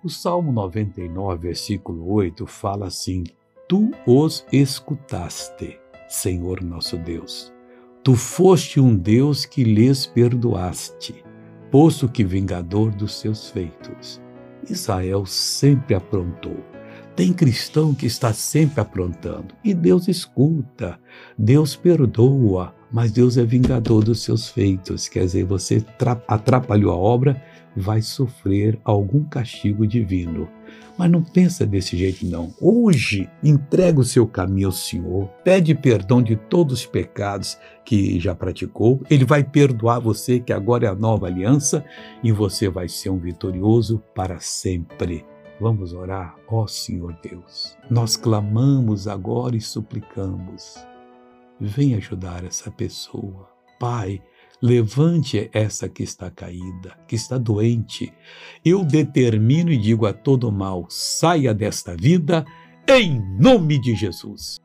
O Salmo 99, versículo 8 fala assim: Tu os escutaste, Senhor nosso Deus. Tu foste um Deus que lhes perdoaste, posto que vingador dos seus feitos. Israel sempre aprontou. Tem cristão que está sempre aprontando e Deus escuta, Deus perdoa, mas Deus é vingador dos seus feitos. Quer dizer, você atrapalhou a obra, vai sofrer algum castigo divino. Mas não pensa desse jeito, não. Hoje, entrega o seu caminho ao Senhor, pede perdão de todos os pecados que já praticou. Ele vai perdoar você, que agora é a nova aliança, e você vai ser um vitorioso para sempre. Vamos orar, ó Senhor Deus. Nós clamamos agora e suplicamos Vem ajudar essa pessoa. Pai, levante essa que está caída, que está doente. Eu determino e digo a todo mal: saia desta vida, em nome de Jesus.